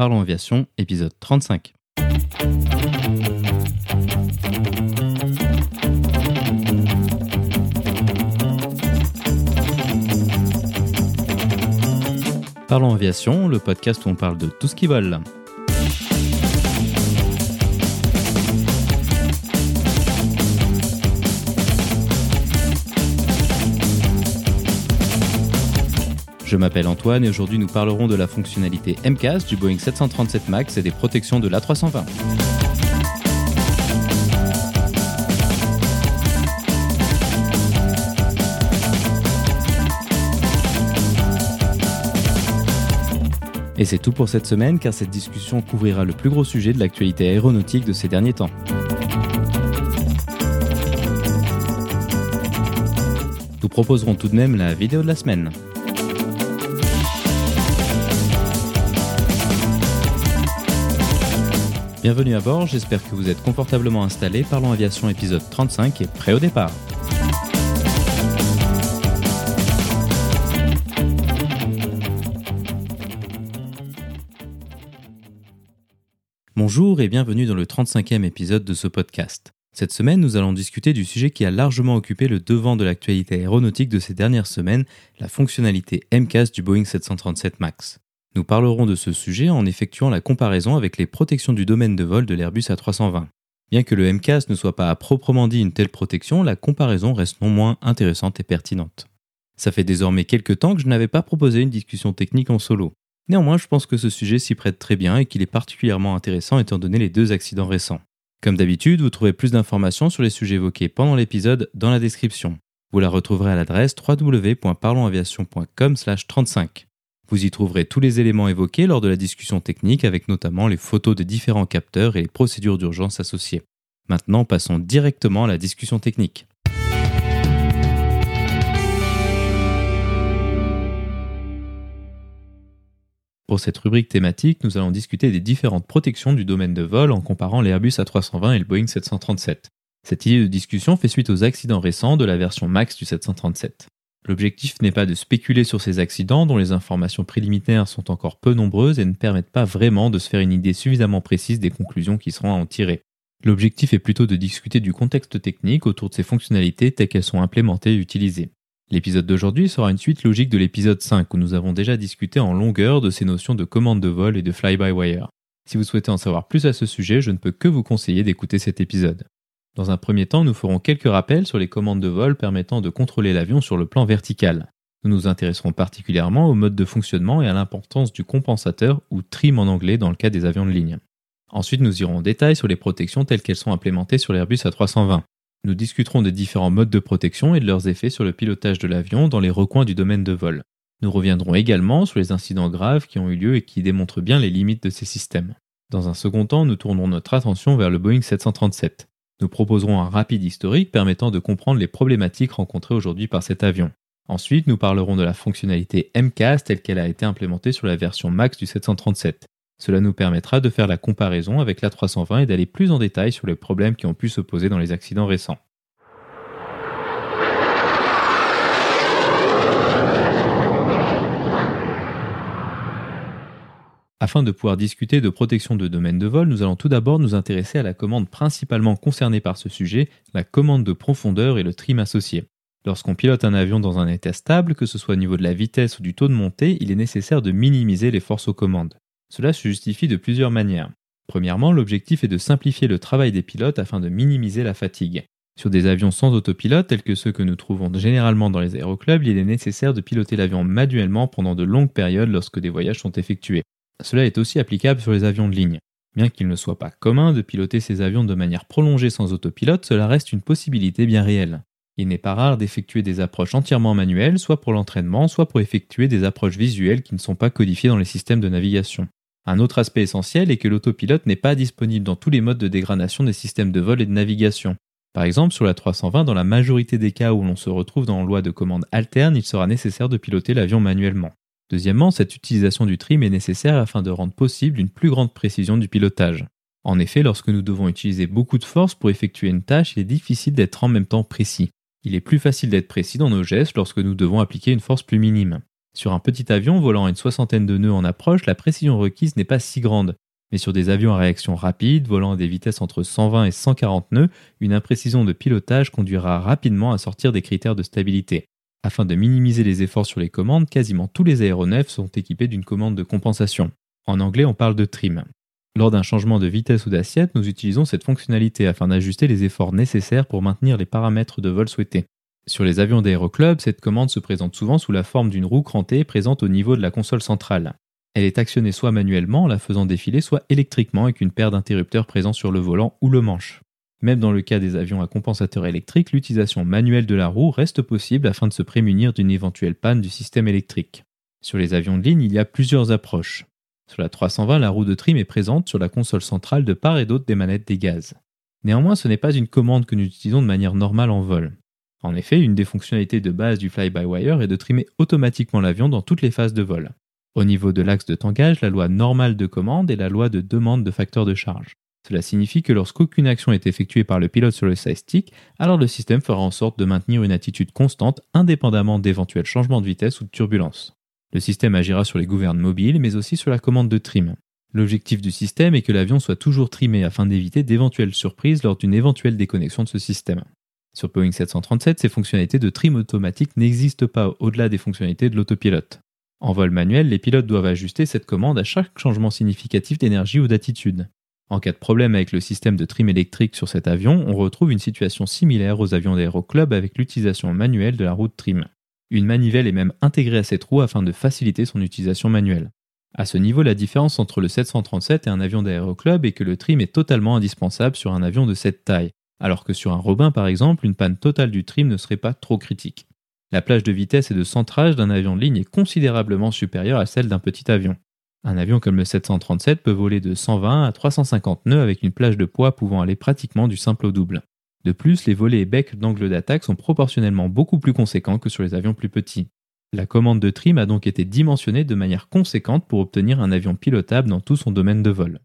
Parlons Aviation, épisode 35. Parlons Aviation, le podcast où on parle de tout ce qui vole. Je m'appelle Antoine et aujourd'hui nous parlerons de la fonctionnalité MCAS du Boeing 737 MAX et des protections de l'A320. Et c'est tout pour cette semaine car cette discussion couvrira le plus gros sujet de l'actualité aéronautique de ces derniers temps. Nous proposerons tout de même la vidéo de la semaine. Bienvenue à bord, j'espère que vous êtes confortablement installés. Parlons Aviation épisode 35 et prêt au départ. Bonjour et bienvenue dans le 35e épisode de ce podcast. Cette semaine, nous allons discuter du sujet qui a largement occupé le devant de l'actualité aéronautique de ces dernières semaines, la fonctionnalité MCAS du Boeing 737 MAX. Nous parlerons de ce sujet en effectuant la comparaison avec les protections du domaine de vol de l'Airbus A320. Bien que le MCAS ne soit pas à proprement dit une telle protection, la comparaison reste non moins intéressante et pertinente. Ça fait désormais quelques temps que je n'avais pas proposé une discussion technique en solo. Néanmoins, je pense que ce sujet s'y prête très bien et qu'il est particulièrement intéressant étant donné les deux accidents récents. Comme d'habitude, vous trouvez plus d'informations sur les sujets évoqués pendant l'épisode dans la description. Vous la retrouverez à l'adresse www.parlonsaviation.com/35. Vous y trouverez tous les éléments évoqués lors de la discussion technique avec notamment les photos des différents capteurs et les procédures d'urgence associées. Maintenant, passons directement à la discussion technique. Pour cette rubrique thématique, nous allons discuter des différentes protections du domaine de vol en comparant l'Airbus A320 et le Boeing 737. Cette idée de discussion fait suite aux accidents récents de la version MAX du 737. L'objectif n'est pas de spéculer sur ces accidents dont les informations préliminaires sont encore peu nombreuses et ne permettent pas vraiment de se faire une idée suffisamment précise des conclusions qui seront à en tirer. L'objectif est plutôt de discuter du contexte technique autour de ces fonctionnalités telles qu'elles sont implémentées et utilisées. L'épisode d'aujourd'hui sera une suite logique de l'épisode 5 où nous avons déjà discuté en longueur de ces notions de commande de vol et de fly-by-wire. Si vous souhaitez en savoir plus à ce sujet, je ne peux que vous conseiller d'écouter cet épisode. Dans un premier temps, nous ferons quelques rappels sur les commandes de vol permettant de contrôler l'avion sur le plan vertical. Nous nous intéresserons particulièrement au mode de fonctionnement et à l'importance du compensateur ou trim en anglais dans le cas des avions de ligne. Ensuite, nous irons en détail sur les protections telles qu'elles sont implémentées sur l'Airbus A320. Nous discuterons des différents modes de protection et de leurs effets sur le pilotage de l'avion dans les recoins du domaine de vol. Nous reviendrons également sur les incidents graves qui ont eu lieu et qui démontrent bien les limites de ces systèmes. Dans un second temps, nous tournerons notre attention vers le Boeing 737. Nous proposerons un rapide historique permettant de comprendre les problématiques rencontrées aujourd'hui par cet avion. Ensuite, nous parlerons de la fonctionnalité MCAS telle qu'elle a été implémentée sur la version MAX du 737. Cela nous permettra de faire la comparaison avec la 320 et d'aller plus en détail sur les problèmes qui ont pu se poser dans les accidents récents. Afin de pouvoir discuter de protection de domaine de vol, nous allons tout d'abord nous intéresser à la commande principalement concernée par ce sujet, la commande de profondeur et le trim associé. Lorsqu'on pilote un avion dans un état stable, que ce soit au niveau de la vitesse ou du taux de montée, il est nécessaire de minimiser les forces aux commandes. Cela se justifie de plusieurs manières. Premièrement, l'objectif est de simplifier le travail des pilotes afin de minimiser la fatigue. Sur des avions sans autopilote, tels que ceux que nous trouvons généralement dans les aéroclubs, il est nécessaire de piloter l'avion manuellement pendant de longues périodes lorsque des voyages sont effectués. Cela est aussi applicable sur les avions de ligne. Bien qu'il ne soit pas commun de piloter ces avions de manière prolongée sans autopilote, cela reste une possibilité bien réelle. Il n'est pas rare d'effectuer des approches entièrement manuelles, soit pour l'entraînement, soit pour effectuer des approches visuelles qui ne sont pas codifiées dans les systèmes de navigation. Un autre aspect essentiel est que l'autopilote n'est pas disponible dans tous les modes de dégradation des systèmes de vol et de navigation. Par exemple, sur la 320, dans la majorité des cas où l'on se retrouve dans loi de commande alterne, il sera nécessaire de piloter l'avion manuellement. Deuxièmement, cette utilisation du trim est nécessaire afin de rendre possible une plus grande précision du pilotage. En effet, lorsque nous devons utiliser beaucoup de force pour effectuer une tâche, il est difficile d'être en même temps précis. Il est plus facile d'être précis dans nos gestes lorsque nous devons appliquer une force plus minime. Sur un petit avion volant à une soixantaine de nœuds en approche, la précision requise n'est pas si grande. Mais sur des avions à réaction rapide, volant à des vitesses entre 120 et 140 nœuds, une imprécision de pilotage conduira rapidement à sortir des critères de stabilité. Afin de minimiser les efforts sur les commandes, quasiment tous les aéronefs sont équipés d'une commande de compensation. En anglais, on parle de trim. Lors d'un changement de vitesse ou d'assiette, nous utilisons cette fonctionnalité afin d'ajuster les efforts nécessaires pour maintenir les paramètres de vol souhaités. Sur les avions d'aéroclub, cette commande se présente souvent sous la forme d'une roue crantée présente au niveau de la console centrale. Elle est actionnée soit manuellement en la faisant défiler, soit électriquement avec une paire d'interrupteurs présents sur le volant ou le manche. Même dans le cas des avions à compensateur électrique, l'utilisation manuelle de la roue reste possible afin de se prémunir d'une éventuelle panne du système électrique. Sur les avions de ligne, il y a plusieurs approches. Sur la 320, la roue de trim est présente sur la console centrale de part et d'autre des manettes des gaz. Néanmoins, ce n'est pas une commande que nous utilisons de manière normale en vol. En effet, une des fonctionnalités de base du fly-by-wire est de trimer automatiquement l'avion dans toutes les phases de vol. Au niveau de l'axe de tangage, la loi normale de commande est la loi de demande de facteur de charge. Cela signifie que lorsqu'aucune action est effectuée par le pilote sur le side stick, alors le système fera en sorte de maintenir une attitude constante indépendamment d'éventuels changements de vitesse ou de turbulence. Le système agira sur les gouvernes mobiles mais aussi sur la commande de trim. L'objectif du système est que l'avion soit toujours trimé afin d'éviter d'éventuelles surprises lors d'une éventuelle déconnexion de ce système. Sur Boeing 737, ces fonctionnalités de trim automatique n'existent pas au-delà des fonctionnalités de l'autopilote. En vol manuel, les pilotes doivent ajuster cette commande à chaque changement significatif d'énergie ou d'attitude. En cas de problème avec le système de trim électrique sur cet avion, on retrouve une situation similaire aux avions d'aéroclub avec l'utilisation manuelle de la roue de trim. Une manivelle est même intégrée à cette roue afin de faciliter son utilisation manuelle. À ce niveau, la différence entre le 737 et un avion d'aéroclub est que le trim est totalement indispensable sur un avion de cette taille, alors que sur un Robin par exemple, une panne totale du trim ne serait pas trop critique. La plage de vitesse et de centrage d'un avion de ligne est considérablement supérieure à celle d'un petit avion. Un avion comme le 737 peut voler de 120 à 350 nœuds avec une plage de poids pouvant aller pratiquement du simple au double. De plus, les volets et becs d'angle d'attaque sont proportionnellement beaucoup plus conséquents que sur les avions plus petits. La commande de trim a donc été dimensionnée de manière conséquente pour obtenir un avion pilotable dans tout son domaine de vol.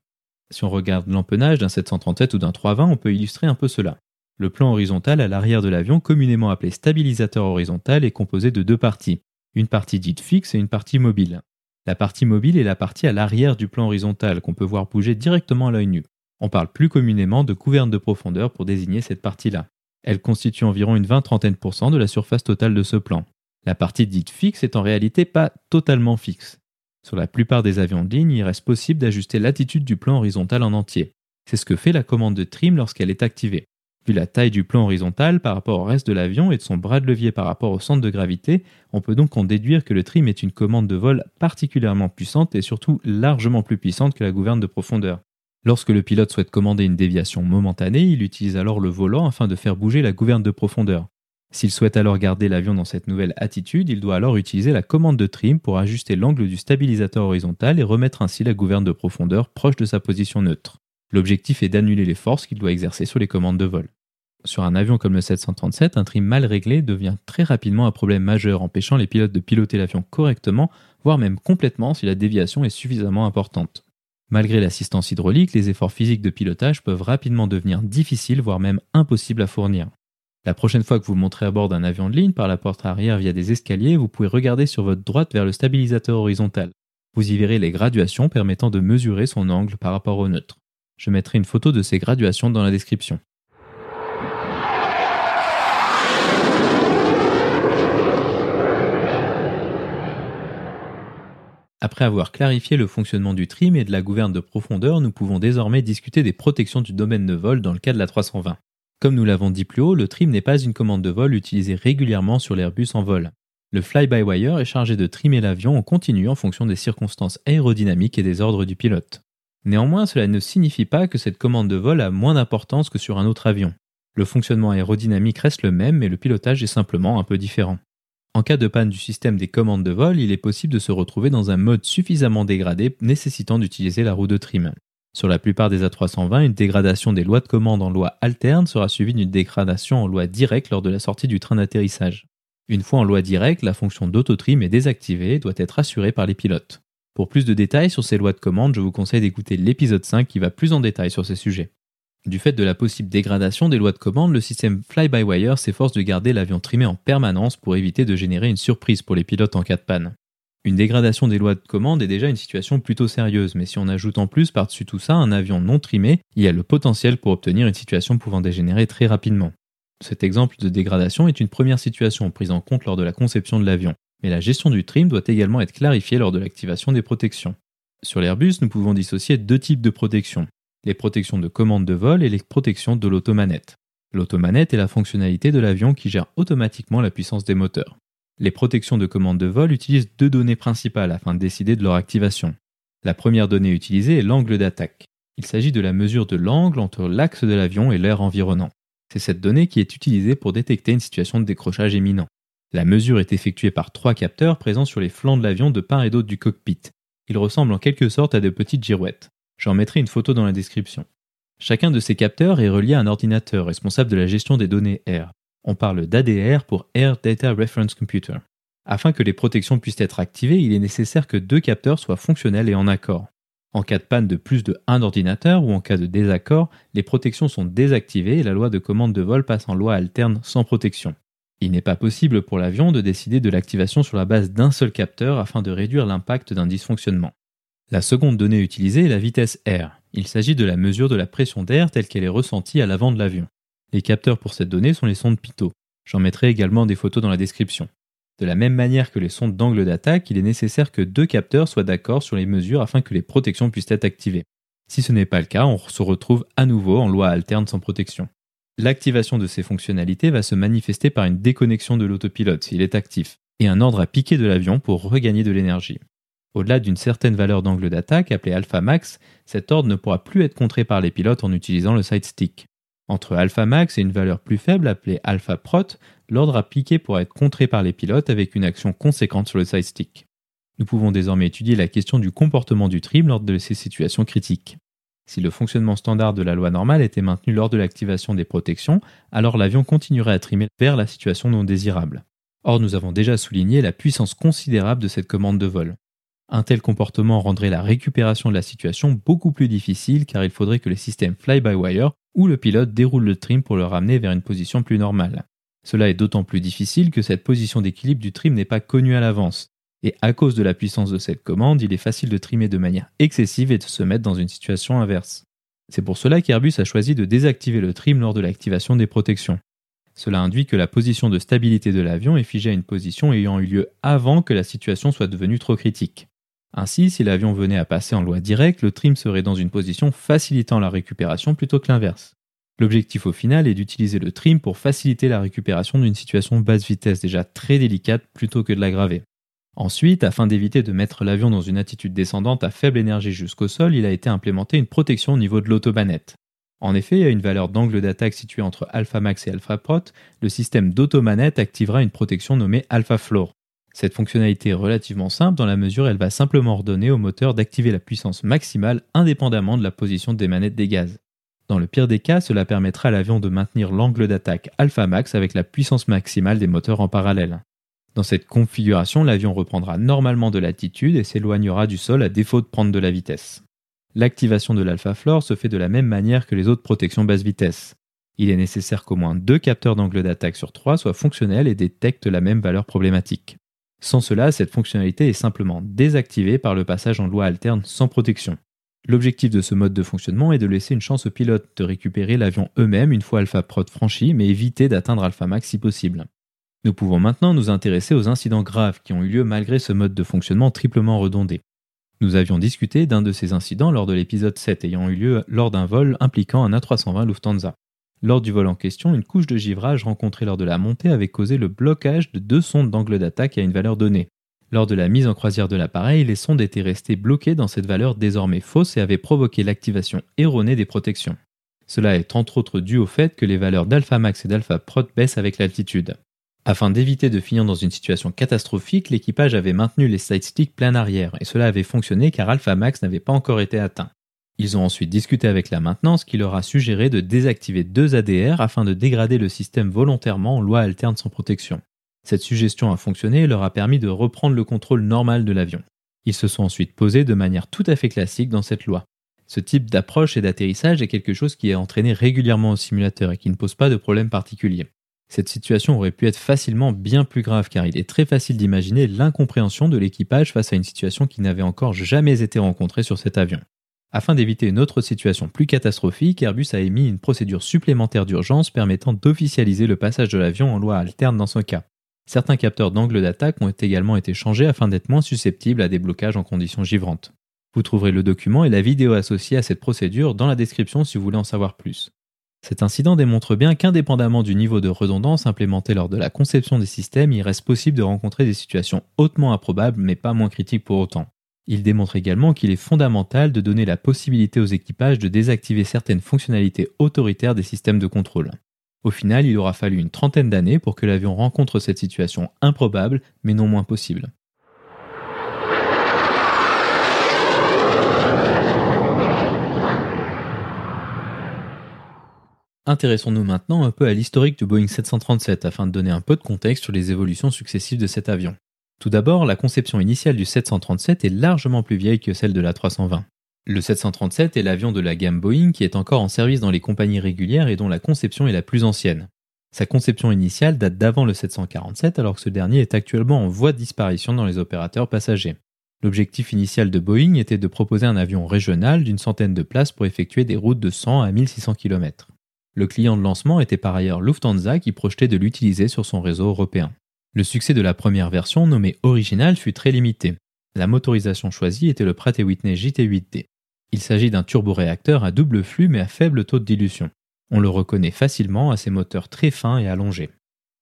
Si on regarde l'empennage d'un 737 ou d'un 320, on peut illustrer un peu cela. Le plan horizontal à l'arrière de l'avion, communément appelé stabilisateur horizontal, est composé de deux parties. Une partie dite fixe et une partie mobile. La partie mobile est la partie à l'arrière du plan horizontal qu'on peut voir bouger directement à l'œil nu. On parle plus communément de couverte de profondeur pour désigner cette partie-là. Elle constitue environ une 20-30% de la surface totale de ce plan. La partie dite fixe est en réalité pas totalement fixe. Sur la plupart des avions de ligne, il reste possible d'ajuster l'attitude du plan horizontal en entier. C'est ce que fait la commande de trim lorsqu'elle est activée. Vu la taille du plan horizontal par rapport au reste de l'avion et de son bras de levier par rapport au centre de gravité, on peut donc en déduire que le trim est une commande de vol particulièrement puissante et surtout largement plus puissante que la gouverne de profondeur. Lorsque le pilote souhaite commander une déviation momentanée, il utilise alors le volant afin de faire bouger la gouverne de profondeur. S'il souhaite alors garder l'avion dans cette nouvelle attitude, il doit alors utiliser la commande de trim pour ajuster l'angle du stabilisateur horizontal et remettre ainsi la gouverne de profondeur proche de sa position neutre. L'objectif est d'annuler les forces qu'il doit exercer sur les commandes de vol. Sur un avion comme le 737, un trim mal réglé devient très rapidement un problème majeur, empêchant les pilotes de piloter l'avion correctement, voire même complètement si la déviation est suffisamment importante. Malgré l'assistance hydraulique, les efforts physiques de pilotage peuvent rapidement devenir difficiles, voire même impossibles à fournir. La prochaine fois que vous montrez à bord d'un avion de ligne par la porte arrière via des escaliers, vous pouvez regarder sur votre droite vers le stabilisateur horizontal. Vous y verrez les graduations permettant de mesurer son angle par rapport au neutre. Je mettrai une photo de ces graduations dans la description. Après avoir clarifié le fonctionnement du trim et de la gouverne de profondeur, nous pouvons désormais discuter des protections du domaine de vol dans le cas de la 320. Comme nous l'avons dit plus haut, le trim n'est pas une commande de vol utilisée régulièrement sur l'Airbus en vol. Le fly-by-wire est chargé de trimer l'avion en continu en fonction des circonstances aérodynamiques et des ordres du pilote. Néanmoins, cela ne signifie pas que cette commande de vol a moins d'importance que sur un autre avion. Le fonctionnement aérodynamique reste le même, mais le pilotage est simplement un peu différent. En cas de panne du système des commandes de vol, il est possible de se retrouver dans un mode suffisamment dégradé nécessitant d'utiliser la roue de trim. Sur la plupart des A320, une dégradation des lois de commande en loi alterne sera suivie d'une dégradation en loi directe lors de la sortie du train d'atterrissage. Une fois en loi directe, la fonction d'autotrim est désactivée et doit être assurée par les pilotes. Pour plus de détails sur ces lois de commande, je vous conseille d'écouter l'épisode 5 qui va plus en détail sur ces sujets. Du fait de la possible dégradation des lois de commande, le système fly-by-wire s'efforce de garder l'avion trimé en permanence pour éviter de générer une surprise pour les pilotes en cas de panne. Une dégradation des lois de commande est déjà une situation plutôt sérieuse, mais si on ajoute en plus par-dessus tout ça un avion non trimé, il y a le potentiel pour obtenir une situation pouvant dégénérer très rapidement. Cet exemple de dégradation est une première situation prise en compte lors de la conception de l'avion, mais la gestion du trim doit également être clarifiée lors de l'activation des protections. Sur l'Airbus, nous pouvons dissocier deux types de protections, les protections de commande de vol et les protections de l'automanette. L'automanette est la fonctionnalité de l'avion qui gère automatiquement la puissance des moteurs. Les protections de commande de vol utilisent deux données principales afin de décider de leur activation. La première donnée utilisée est l'angle d'attaque. Il s'agit de la mesure de l'angle entre l'axe de l'avion et l'air environnant. C'est cette donnée qui est utilisée pour détecter une situation de décrochage imminent. La mesure est effectuée par trois capteurs présents sur les flancs de l'avion de part et d'autre du cockpit. Ils ressemblent en quelque sorte à de petites girouettes. J'en mettrai une photo dans la description. Chacun de ces capteurs est relié à un ordinateur responsable de la gestion des données air. On parle d'ADR pour Air Data Reference Computer. Afin que les protections puissent être activées, il est nécessaire que deux capteurs soient fonctionnels et en accord. En cas de panne de plus de un ordinateur ou en cas de désaccord, les protections sont désactivées et la loi de commande de vol passe en loi alterne sans protection. Il n'est pas possible pour l'avion de décider de l'activation sur la base d'un seul capteur afin de réduire l'impact d'un dysfonctionnement. La seconde donnée utilisée est la vitesse R. Il s'agit de la mesure de la pression d'air telle qu'elle est ressentie à l'avant de l'avion. Les capteurs pour cette donnée sont les sondes Pitot. J'en mettrai également des photos dans la description. De la même manière que les sondes d'angle d'attaque, il est nécessaire que deux capteurs soient d'accord sur les mesures afin que les protections puissent être activées. Si ce n'est pas le cas, on se retrouve à nouveau en loi alterne sans protection. L'activation de ces fonctionnalités va se manifester par une déconnexion de l'autopilote s'il est actif, et un ordre à piquer de l'avion pour regagner de l'énergie. Au-delà d'une certaine valeur d'angle d'attaque, appelée alpha max, cet ordre ne pourra plus être contré par les pilotes en utilisant le side stick. Entre alpha max et une valeur plus faible appelée alpha prot, l'ordre à piquer pourra être contré par les pilotes avec une action conséquente sur le side stick. Nous pouvons désormais étudier la question du comportement du trim lors de ces situations critiques. Si le fonctionnement standard de la loi normale était maintenu lors de l'activation des protections, alors l'avion continuerait à trimer vers la situation non désirable. Or, nous avons déjà souligné la puissance considérable de cette commande de vol. Un tel comportement rendrait la récupération de la situation beaucoup plus difficile car il faudrait que les systèmes fly-by-wire ou le pilote déroule le trim pour le ramener vers une position plus normale. Cela est d'autant plus difficile que cette position d'équilibre du trim n'est pas connue à l'avance, et à cause de la puissance de cette commande, il est facile de trimer de manière excessive et de se mettre dans une situation inverse. C'est pour cela qu'Airbus a choisi de désactiver le trim lors de l'activation des protections. Cela induit que la position de stabilité de l'avion est figée à une position ayant eu lieu avant que la situation soit devenue trop critique. Ainsi, si l'avion venait à passer en loi directe, le trim serait dans une position facilitant la récupération plutôt que l'inverse. L'objectif au final est d'utiliser le trim pour faciliter la récupération d'une situation basse vitesse déjà très délicate plutôt que de l'aggraver. Ensuite, afin d'éviter de mettre l'avion dans une attitude descendante à faible énergie jusqu'au sol, il a été implémenté une protection au niveau de l'automanette. En effet, à une valeur d'angle d'attaque située entre alpha max et alpha prot, le système d'automanette activera une protection nommée alpha floor. Cette fonctionnalité est relativement simple dans la mesure où elle va simplement ordonner au moteur d'activer la puissance maximale indépendamment de la position des manettes des gaz. Dans le pire des cas, cela permettra à l'avion de maintenir l'angle d'attaque alpha max avec la puissance maximale des moteurs en parallèle. Dans cette configuration, l'avion reprendra normalement de l'altitude et s'éloignera du sol à défaut de prendre de la vitesse. L'activation de l'alpha floor se fait de la même manière que les autres protections basse vitesse. Il est nécessaire qu'au moins deux capteurs d'angle d'attaque sur trois soient fonctionnels et détectent la même valeur problématique. Sans cela, cette fonctionnalité est simplement désactivée par le passage en loi alterne sans protection. L'objectif de ce mode de fonctionnement est de laisser une chance aux pilotes de récupérer l'avion eux-mêmes une fois alpha prod franchi, mais éviter d'atteindre alpha max si possible. Nous pouvons maintenant nous intéresser aux incidents graves qui ont eu lieu malgré ce mode de fonctionnement triplement redondé. Nous avions discuté d'un de ces incidents lors de l'épisode 7 ayant eu lieu lors d'un vol impliquant un A320 Lufthansa. Lors du vol en question, une couche de givrage rencontrée lors de la montée avait causé le blocage de deux sondes d'angle d'attaque à une valeur donnée. Lors de la mise en croisière de l'appareil, les sondes étaient restées bloquées dans cette valeur désormais fausse et avaient provoqué l'activation erronée des protections. Cela est entre autres dû au fait que les valeurs d'alpha max et d'alpha prot baissent avec l'altitude. Afin d'éviter de finir dans une situation catastrophique, l'équipage avait maintenu les side-sticks plein arrière, et cela avait fonctionné car Alpha Max n'avait pas encore été atteint. Ils ont ensuite discuté avec la maintenance qui leur a suggéré de désactiver deux ADR afin de dégrader le système volontairement en loi alterne sans protection. Cette suggestion a fonctionné et leur a permis de reprendre le contrôle normal de l'avion. Ils se sont ensuite posés de manière tout à fait classique dans cette loi. Ce type d'approche et d'atterrissage est quelque chose qui est entraîné régulièrement au simulateur et qui ne pose pas de problème particulier. Cette situation aurait pu être facilement bien plus grave car il est très facile d'imaginer l'incompréhension de l'équipage face à une situation qui n'avait encore jamais été rencontrée sur cet avion. Afin d'éviter une autre situation plus catastrophique, Airbus a émis une procédure supplémentaire d'urgence permettant d'officialiser le passage de l'avion en loi alterne dans ce cas. Certains capteurs d'angle d'attaque ont également été changés afin d'être moins susceptibles à des blocages en conditions givrantes. Vous trouverez le document et la vidéo associée à cette procédure dans la description si vous voulez en savoir plus. Cet incident démontre bien qu'indépendamment du niveau de redondance implémenté lors de la conception des systèmes, il reste possible de rencontrer des situations hautement improbables mais pas moins critiques pour autant. Il démontre également qu'il est fondamental de donner la possibilité aux équipages de désactiver certaines fonctionnalités autoritaires des systèmes de contrôle. Au final, il aura fallu une trentaine d'années pour que l'avion rencontre cette situation improbable, mais non moins possible. Intéressons-nous maintenant un peu à l'historique du Boeing 737 afin de donner un peu de contexte sur les évolutions successives de cet avion. Tout d'abord, la conception initiale du 737 est largement plus vieille que celle de la 320. Le 737 est l'avion de la gamme Boeing qui est encore en service dans les compagnies régulières et dont la conception est la plus ancienne. Sa conception initiale date d'avant le 747 alors que ce dernier est actuellement en voie de disparition dans les opérateurs passagers. L'objectif initial de Boeing était de proposer un avion régional d'une centaine de places pour effectuer des routes de 100 à 1600 km. Le client de lancement était par ailleurs Lufthansa qui projetait de l'utiliser sur son réseau européen. Le succès de la première version, nommée Original, fut très limité. La motorisation choisie était le Pratt Whitney JT8D. Il s'agit d'un turboréacteur à double flux mais à faible taux de dilution. On le reconnaît facilement à ses moteurs très fins et allongés.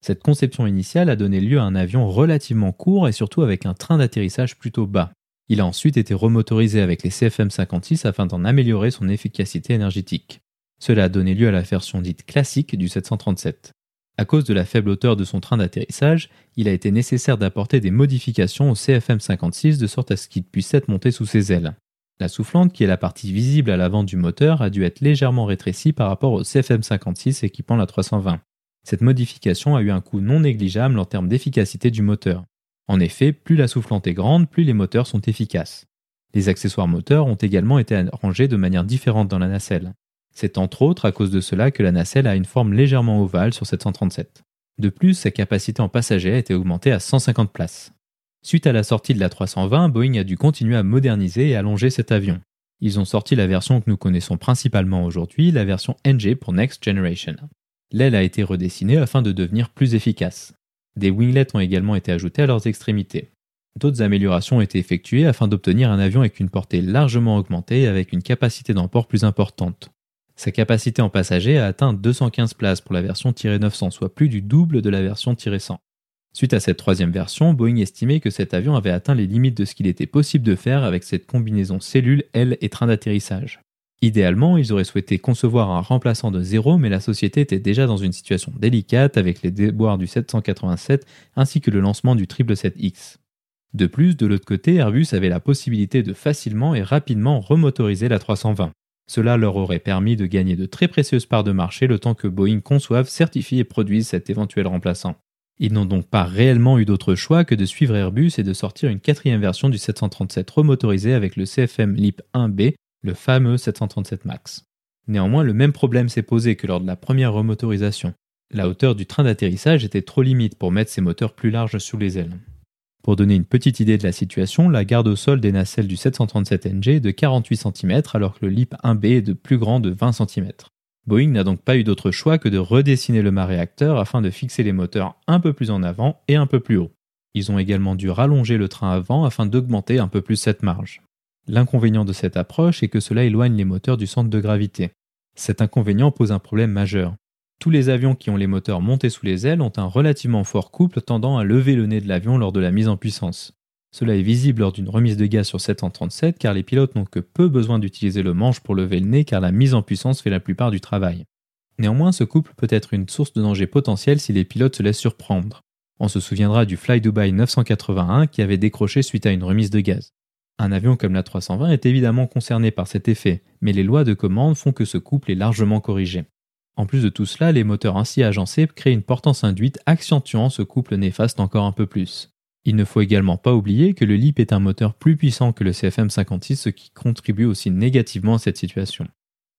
Cette conception initiale a donné lieu à un avion relativement court et surtout avec un train d'atterrissage plutôt bas. Il a ensuite été remotorisé avec les CFM56 afin d'en améliorer son efficacité énergétique. Cela a donné lieu à la version dite classique du 737. À cause de la faible hauteur de son train d'atterrissage, il a été nécessaire d'apporter des modifications au CFM56 de sorte à ce qu'il puisse être monté sous ses ailes. La soufflante, qui est la partie visible à l'avant du moteur, a dû être légèrement rétrécie par rapport au CFM56 équipant la 320. Cette modification a eu un coût non négligeable en termes d'efficacité du moteur. En effet, plus la soufflante est grande, plus les moteurs sont efficaces. Les accessoires moteurs ont également été arrangés de manière différente dans la nacelle. C'est entre autres à cause de cela que la nacelle a une forme légèrement ovale sur 737. De plus, sa capacité en passagers a été augmentée à 150 places. Suite à la sortie de la 320, Boeing a dû continuer à moderniser et allonger cet avion. Ils ont sorti la version que nous connaissons principalement aujourd'hui, la version NG pour Next Generation. L'aile a été redessinée afin de devenir plus efficace. Des winglets ont également été ajoutés à leurs extrémités. D'autres améliorations ont été effectuées afin d'obtenir un avion avec une portée largement augmentée et avec une capacité d'emport plus importante. Sa capacité en passagers a atteint 215 places pour la version 900, soit plus du double de la version 100. Suite à cette troisième version, Boeing estimait que cet avion avait atteint les limites de ce qu'il était possible de faire avec cette combinaison cellule, aile et train d'atterrissage. Idéalement, ils auraient souhaité concevoir un remplaçant de zéro, mais la société était déjà dans une situation délicate avec les déboires du 787 ainsi que le lancement du 777X. De plus, de l'autre côté, Airbus avait la possibilité de facilement et rapidement remotoriser la 320. Cela leur aurait permis de gagner de très précieuses parts de marché le temps que Boeing conçoive, certifie et produise cet éventuel remplaçant. Ils n'ont donc pas réellement eu d'autre choix que de suivre Airbus et de sortir une quatrième version du 737 remotorisé avec le CFM LEAP 1B, le fameux 737 MAX. Néanmoins, le même problème s'est posé que lors de la première remotorisation. La hauteur du train d'atterrissage était trop limite pour mettre ses moteurs plus larges sous les ailes. Pour donner une petite idée de la situation, la garde au sol des nacelles du 737NG est de 48 cm alors que le LEAP 1B est de plus grand de 20 cm. Boeing n'a donc pas eu d'autre choix que de redessiner le mât réacteur afin de fixer les moteurs un peu plus en avant et un peu plus haut. Ils ont également dû rallonger le train avant afin d'augmenter un peu plus cette marge. L'inconvénient de cette approche est que cela éloigne les moteurs du centre de gravité. Cet inconvénient pose un problème majeur. Tous les avions qui ont les moteurs montés sous les ailes ont un relativement fort couple tendant à lever le nez de l'avion lors de la mise en puissance. Cela est visible lors d'une remise de gaz sur 737 car les pilotes n'ont que peu besoin d'utiliser le manche pour lever le nez car la mise en puissance fait la plupart du travail. Néanmoins, ce couple peut être une source de danger potentiel si les pilotes se laissent surprendre. On se souviendra du Fly Dubai 981 qui avait décroché suite à une remise de gaz. Un avion comme la 320 est évidemment concerné par cet effet, mais les lois de commande font que ce couple est largement corrigé. En plus de tout cela, les moteurs ainsi agencés créent une portance induite accentuant ce couple néfaste encore un peu plus. Il ne faut également pas oublier que le LIP est un moteur plus puissant que le CFM56, ce qui contribue aussi négativement à cette situation.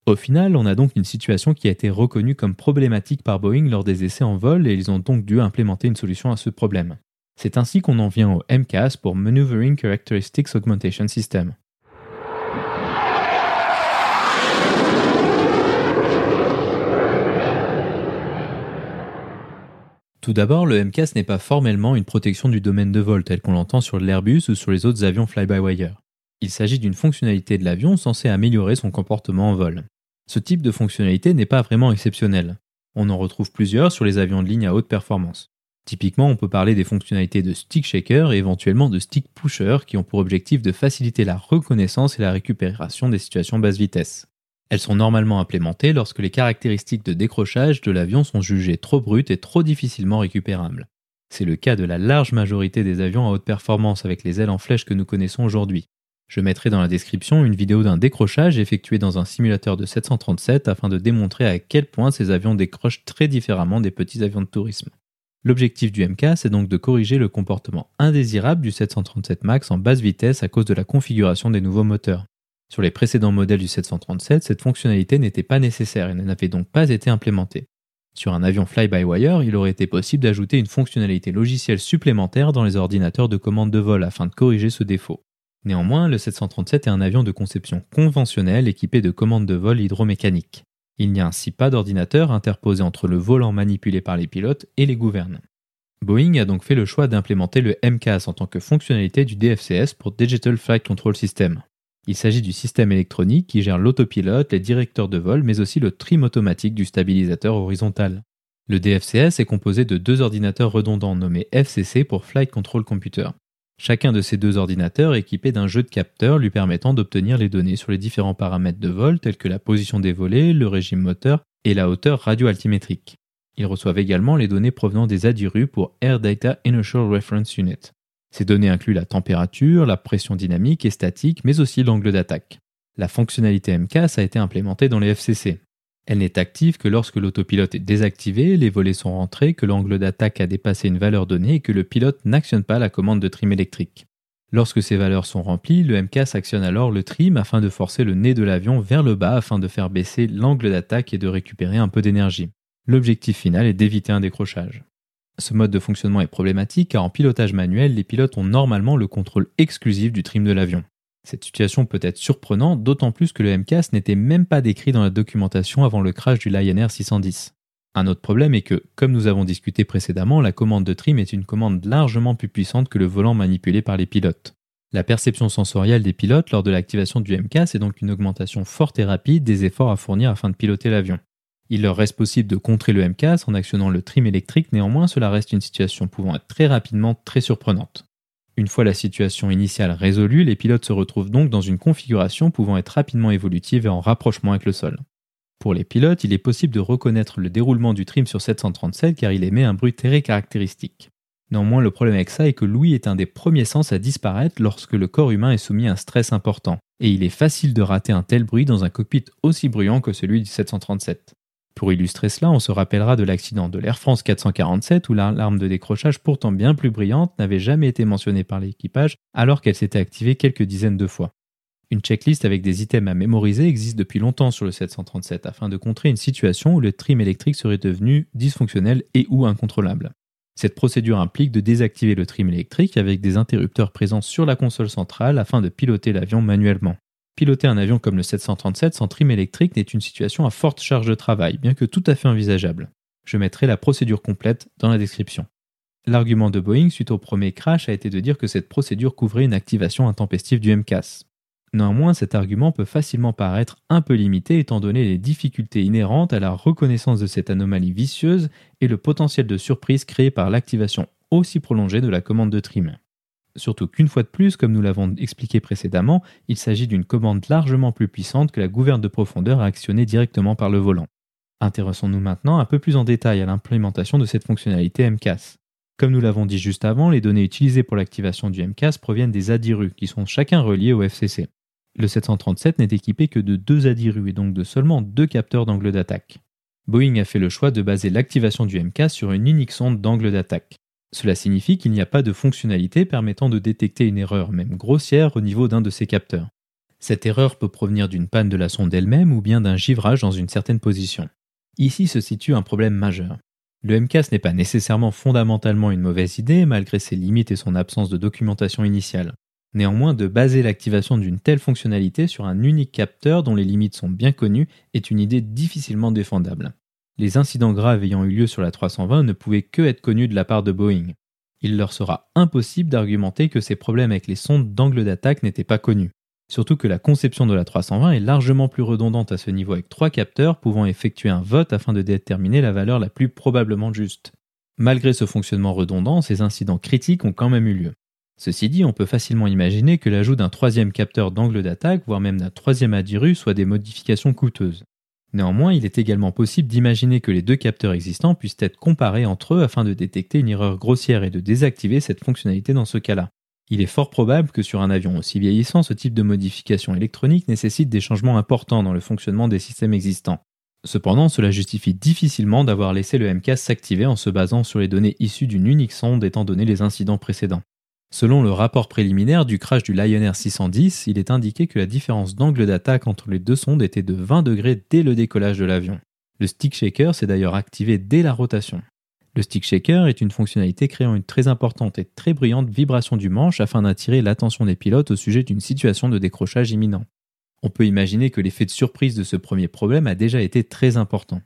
Au final, on a donc une situation qui a été reconnue comme problématique par Boeing lors des essais en vol et ils ont donc dû implémenter une solution à ce problème. C'est ainsi qu'on en vient au MCAS pour Maneuvering Characteristics Augmentation System. Tout d'abord, le MCAS n'est pas formellement une protection du domaine de vol tel qu'on l'entend sur l'Airbus ou sur les autres avions fly-by-wire. Il s'agit d'une fonctionnalité de l'avion censée améliorer son comportement en vol. Ce type de fonctionnalité n'est pas vraiment exceptionnel. On en retrouve plusieurs sur les avions de ligne à haute performance. Typiquement, on peut parler des fonctionnalités de stick shaker et éventuellement de stick pusher qui ont pour objectif de faciliter la reconnaissance et la récupération des situations basse vitesse. Elles sont normalement implémentées lorsque les caractéristiques de décrochage de l'avion sont jugées trop brutes et trop difficilement récupérables. C'est le cas de la large majorité des avions à haute performance avec les ailes en flèche que nous connaissons aujourd'hui. Je mettrai dans la description une vidéo d'un décrochage effectué dans un simulateur de 737 afin de démontrer à quel point ces avions décrochent très différemment des petits avions de tourisme. L'objectif du MK, c'est donc de corriger le comportement indésirable du 737 MAX en basse vitesse à cause de la configuration des nouveaux moteurs. Sur les précédents modèles du 737, cette fonctionnalité n'était pas nécessaire et n'avait donc pas été implémentée. Sur un avion fly-by-wire, il aurait été possible d'ajouter une fonctionnalité logicielle supplémentaire dans les ordinateurs de commande de vol afin de corriger ce défaut. Néanmoins, le 737 est un avion de conception conventionnelle équipé de commandes de vol hydromécaniques. Il n'y a ainsi pas d'ordinateur interposé entre le volant manipulé par les pilotes et les gouvernes. Boeing a donc fait le choix d'implémenter le MCAS en tant que fonctionnalité du DFCS pour Digital Flight Control System. Il s'agit du système électronique qui gère l'autopilote, les directeurs de vol, mais aussi le trim automatique du stabilisateur horizontal. Le DFCS est composé de deux ordinateurs redondants nommés FCC pour Flight Control Computer. Chacun de ces deux ordinateurs est équipé d'un jeu de capteurs lui permettant d'obtenir les données sur les différents paramètres de vol tels que la position des volets, le régime moteur et la hauteur radio-altimétrique. Ils reçoivent également les données provenant des ADIRU pour Air Data Inertial Reference Unit. Ces données incluent la température, la pression dynamique et statique, mais aussi l'angle d'attaque. La fonctionnalité MCAS a été implémentée dans les FCC. Elle n'est active que lorsque l'autopilote est désactivé, les volets sont rentrés, que l'angle d'attaque a dépassé une valeur donnée et que le pilote n'actionne pas la commande de trim électrique. Lorsque ces valeurs sont remplies, le MCAS actionne alors le trim afin de forcer le nez de l'avion vers le bas afin de faire baisser l'angle d'attaque et de récupérer un peu d'énergie. L'objectif final est d'éviter un décrochage. Ce mode de fonctionnement est problématique car en pilotage manuel, les pilotes ont normalement le contrôle exclusif du trim de l'avion. Cette situation peut être surprenante, d'autant plus que le MCAS n'était même pas décrit dans la documentation avant le crash du Lion Air 610. Un autre problème est que, comme nous avons discuté précédemment, la commande de trim est une commande largement plus puissante que le volant manipulé par les pilotes. La perception sensorielle des pilotes lors de l'activation du MCAS est donc une augmentation forte et rapide des efforts à fournir afin de piloter l'avion. Il leur reste possible de contrer le MCAS en actionnant le trim électrique, néanmoins cela reste une situation pouvant être très rapidement très surprenante. Une fois la situation initiale résolue, les pilotes se retrouvent donc dans une configuration pouvant être rapidement évolutive et en rapprochement avec le sol. Pour les pilotes, il est possible de reconnaître le déroulement du trim sur 737 car il émet un bruit très caractéristique. Néanmoins, le problème avec ça est que l'ouïe est un des premiers sens à disparaître lorsque le corps humain est soumis à un stress important, et il est facile de rater un tel bruit dans un cockpit aussi bruyant que celui du 737. Pour illustrer cela, on se rappellera de l'accident de l'Air France 447 où l'alarme de décrochage pourtant bien plus brillante n'avait jamais été mentionnée par l'équipage alors qu'elle s'était activée quelques dizaines de fois. Une checklist avec des items à mémoriser existe depuis longtemps sur le 737 afin de contrer une situation où le trim électrique serait devenu dysfonctionnel et ou incontrôlable. Cette procédure implique de désactiver le trim électrique avec des interrupteurs présents sur la console centrale afin de piloter l'avion manuellement. Piloter un avion comme le 737 sans trim électrique n'est une situation à forte charge de travail, bien que tout à fait envisageable. Je mettrai la procédure complète dans la description. L'argument de Boeing suite au premier crash a été de dire que cette procédure couvrait une activation intempestive du MCAS. Néanmoins, cet argument peut facilement paraître un peu limité étant donné les difficultés inhérentes à la reconnaissance de cette anomalie vicieuse et le potentiel de surprise créé par l'activation aussi prolongée de la commande de trim. Surtout qu'une fois de plus, comme nous l'avons expliqué précédemment, il s'agit d'une commande largement plus puissante que la gouverne de profondeur à actionner directement par le volant. Intéressons-nous maintenant un peu plus en détail à l'implémentation de cette fonctionnalité MCAS. Comme nous l'avons dit juste avant, les données utilisées pour l'activation du MCAS proviennent des ADIRU, qui sont chacun reliés au FCC. Le 737 n'est équipé que de deux ADIRU et donc de seulement deux capteurs d'angle d'attaque. Boeing a fait le choix de baser l'activation du MCAS sur une unique sonde d'angle d'attaque. Cela signifie qu'il n'y a pas de fonctionnalité permettant de détecter une erreur, même grossière, au niveau d'un de ces capteurs. Cette erreur peut provenir d'une panne de la sonde elle-même ou bien d'un givrage dans une certaine position. Ici se situe un problème majeur. Le MCAS n'est pas nécessairement fondamentalement une mauvaise idée malgré ses limites et son absence de documentation initiale. Néanmoins, de baser l'activation d'une telle fonctionnalité sur un unique capteur dont les limites sont bien connues est une idée difficilement défendable. Les incidents graves ayant eu lieu sur la 320 ne pouvaient que être connus de la part de Boeing. Il leur sera impossible d'argumenter que ces problèmes avec les sondes d'angle d'attaque n'étaient pas connus. Surtout que la conception de la 320 est largement plus redondante à ce niveau avec trois capteurs pouvant effectuer un vote afin de déterminer la valeur la plus probablement juste. Malgré ce fonctionnement redondant, ces incidents critiques ont quand même eu lieu. Ceci dit, on peut facilement imaginer que l'ajout d'un troisième capteur d'angle d'attaque, voire même d'un troisième adiru, soit des modifications coûteuses. Néanmoins, il est également possible d'imaginer que les deux capteurs existants puissent être comparés entre eux afin de détecter une erreur grossière et de désactiver cette fonctionnalité dans ce cas-là. Il est fort probable que sur un avion aussi vieillissant, ce type de modification électronique nécessite des changements importants dans le fonctionnement des systèmes existants. Cependant, cela justifie difficilement d'avoir laissé le MCAS s'activer en se basant sur les données issues d'une unique sonde étant donné les incidents précédents. Selon le rapport préliminaire du crash du Lion Air 610, il est indiqué que la différence d'angle d'attaque entre les deux sondes était de 20 degrés dès le décollage de l'avion. Le stick shaker s'est d'ailleurs activé dès la rotation. Le stick shaker est une fonctionnalité créant une très importante et très bruyante vibration du manche afin d'attirer l'attention des pilotes au sujet d'une situation de décrochage imminent. On peut imaginer que l'effet de surprise de ce premier problème a déjà été très important.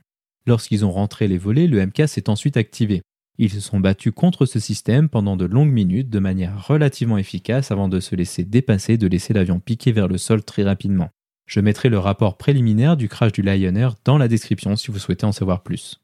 Lorsqu'ils ont rentré les volets, le MK s'est ensuite activé. Ils se sont battus contre ce système pendant de longues minutes de manière relativement efficace avant de se laisser dépasser, de laisser l'avion piquer vers le sol très rapidement. Je mettrai le rapport préliminaire du crash du Lion Air dans la description si vous souhaitez en savoir plus.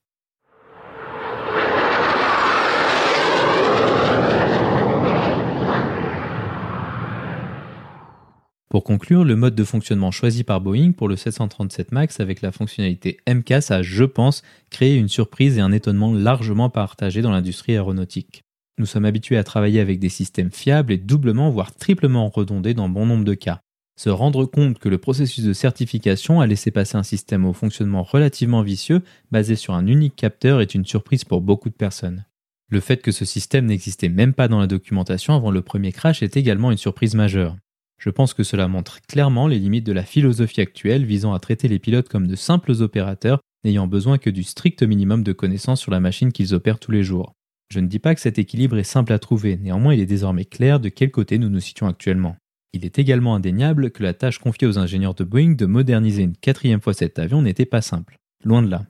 Pour conclure, le mode de fonctionnement choisi par Boeing pour le 737 MAX avec la fonctionnalité MCAS a, je pense, créé une surprise et un étonnement largement partagés dans l'industrie aéronautique. Nous sommes habitués à travailler avec des systèmes fiables et doublement voire triplement redondés dans bon nombre de cas. Se rendre compte que le processus de certification a laissé passer un système au fonctionnement relativement vicieux basé sur un unique capteur est une surprise pour beaucoup de personnes. Le fait que ce système n'existait même pas dans la documentation avant le premier crash est également une surprise majeure. Je pense que cela montre clairement les limites de la philosophie actuelle visant à traiter les pilotes comme de simples opérateurs n'ayant besoin que du strict minimum de connaissances sur la machine qu'ils opèrent tous les jours. Je ne dis pas que cet équilibre est simple à trouver, néanmoins il est désormais clair de quel côté nous nous situons actuellement. Il est également indéniable que la tâche confiée aux ingénieurs de Boeing de moderniser une quatrième fois cet avion n'était pas simple. Loin de là.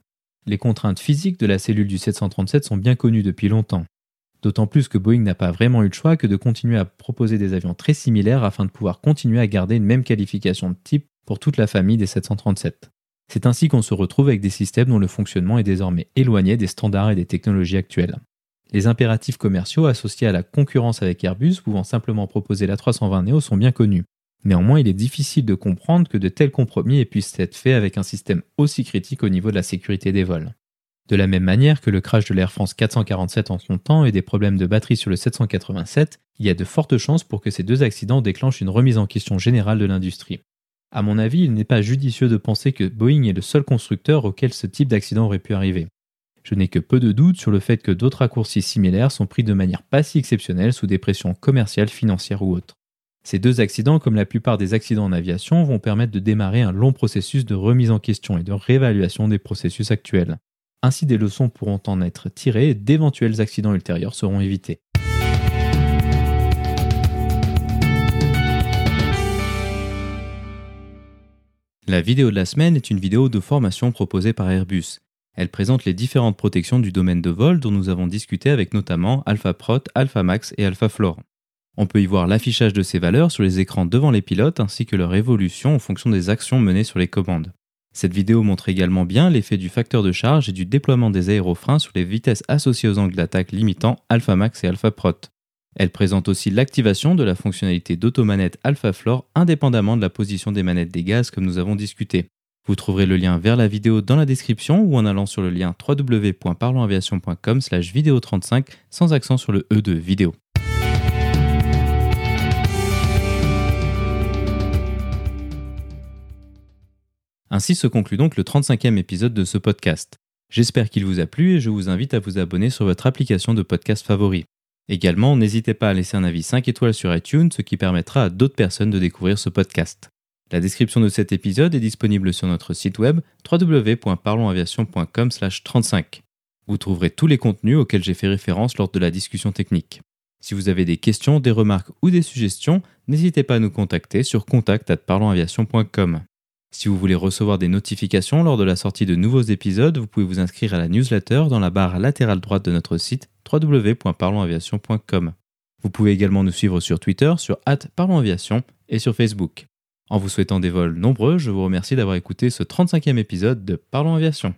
Les contraintes physiques de la cellule du 737 sont bien connues depuis longtemps. D'autant plus que Boeing n'a pas vraiment eu le choix que de continuer à proposer des avions très similaires afin de pouvoir continuer à garder une même qualification de type pour toute la famille des 737. C'est ainsi qu'on se retrouve avec des systèmes dont le fonctionnement est désormais éloigné des standards et des technologies actuelles. Les impératifs commerciaux associés à la concurrence avec Airbus pouvant simplement proposer la 320 Neo sont bien connus. Néanmoins, il est difficile de comprendre que de tels compromis puissent être faits avec un système aussi critique au niveau de la sécurité des vols. De la même manière que le crash de l'Air France 447 en son temps et des problèmes de batterie sur le 787, il y a de fortes chances pour que ces deux accidents déclenchent une remise en question générale de l'industrie. À mon avis, il n'est pas judicieux de penser que Boeing est le seul constructeur auquel ce type d'accident aurait pu arriver. Je n'ai que peu de doutes sur le fait que d'autres raccourcis similaires sont pris de manière pas si exceptionnelle sous des pressions commerciales, financières ou autres. Ces deux accidents, comme la plupart des accidents en aviation, vont permettre de démarrer un long processus de remise en question et de réévaluation des processus actuels. Ainsi, des leçons pourront en être tirées et d'éventuels accidents ultérieurs seront évités. La vidéo de la semaine est une vidéo de formation proposée par Airbus. Elle présente les différentes protections du domaine de vol dont nous avons discuté avec notamment AlphaProt, AlphaMax et AlphaFlore. On peut y voir l'affichage de ces valeurs sur les écrans devant les pilotes ainsi que leur évolution en fonction des actions menées sur les commandes. Cette vidéo montre également bien l'effet du facteur de charge et du déploiement des aérofreins sur les vitesses associées aux angles d'attaque limitant AlphaMax et AlphaProt. Elle présente aussi l'activation de la fonctionnalité d'automanette AlphaFlore indépendamment de la position des manettes des gaz comme nous avons discuté. Vous trouverez le lien vers la vidéo dans la description ou en allant sur le lien www.parlonsaviation.com slash vidéo 35 sans accent sur le E de vidéo. Ainsi se conclut donc le 35e épisode de ce podcast. J'espère qu'il vous a plu et je vous invite à vous abonner sur votre application de podcast favori. Également, n'hésitez pas à laisser un avis 5 étoiles sur iTunes, ce qui permettra à d'autres personnes de découvrir ce podcast. La description de cet épisode est disponible sur notre site web www.parlonsaviation.com/35. Vous trouverez tous les contenus auxquels j'ai fait référence lors de la discussion technique. Si vous avez des questions, des remarques ou des suggestions, n'hésitez pas à nous contacter sur contact@parlonsaviation.com. Si vous voulez recevoir des notifications lors de la sortie de nouveaux épisodes, vous pouvez vous inscrire à la newsletter dans la barre latérale droite de notre site www.parlonsaviation.com. Vous pouvez également nous suivre sur Twitter, sur @parlonsaviation et sur Facebook. En vous souhaitant des vols nombreux, je vous remercie d'avoir écouté ce 35e épisode de Parlons Aviation.